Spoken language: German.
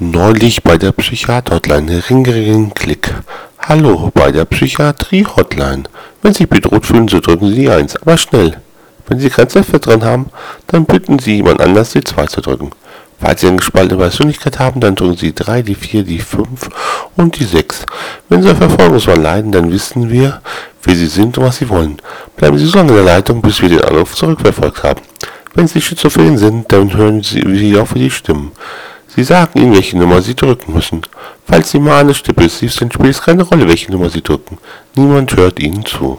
Neulich bei der Psychiater-Hotline. Ring, klick. Hallo, bei der Psychiatrie-Hotline. Wenn Sie sich bedroht fühlen, so drücken Sie die 1, aber schnell. Wenn Sie kein Zepter drin haben, dann bitten Sie jemand anders, die 2 zu drücken. Falls Sie eine gespaltene Persönlichkeit haben, dann drücken Sie 3, die 4, die 5 und die 6. Wenn Sie an Verfolgungswahn leiden, dann wissen wir, wer Sie sind und was Sie wollen. Bleiben Sie so lange in der Leitung, bis wir den Anruf zurückverfolgt haben. Wenn Sie schizophren sind, dann hören Sie auf für die Stimmen. Sie sagen ihnen, welche Nummer sie drücken müssen. Falls sie Stippe ist, sind, spielt es keine Rolle, welche Nummer sie drücken. Niemand hört ihnen zu.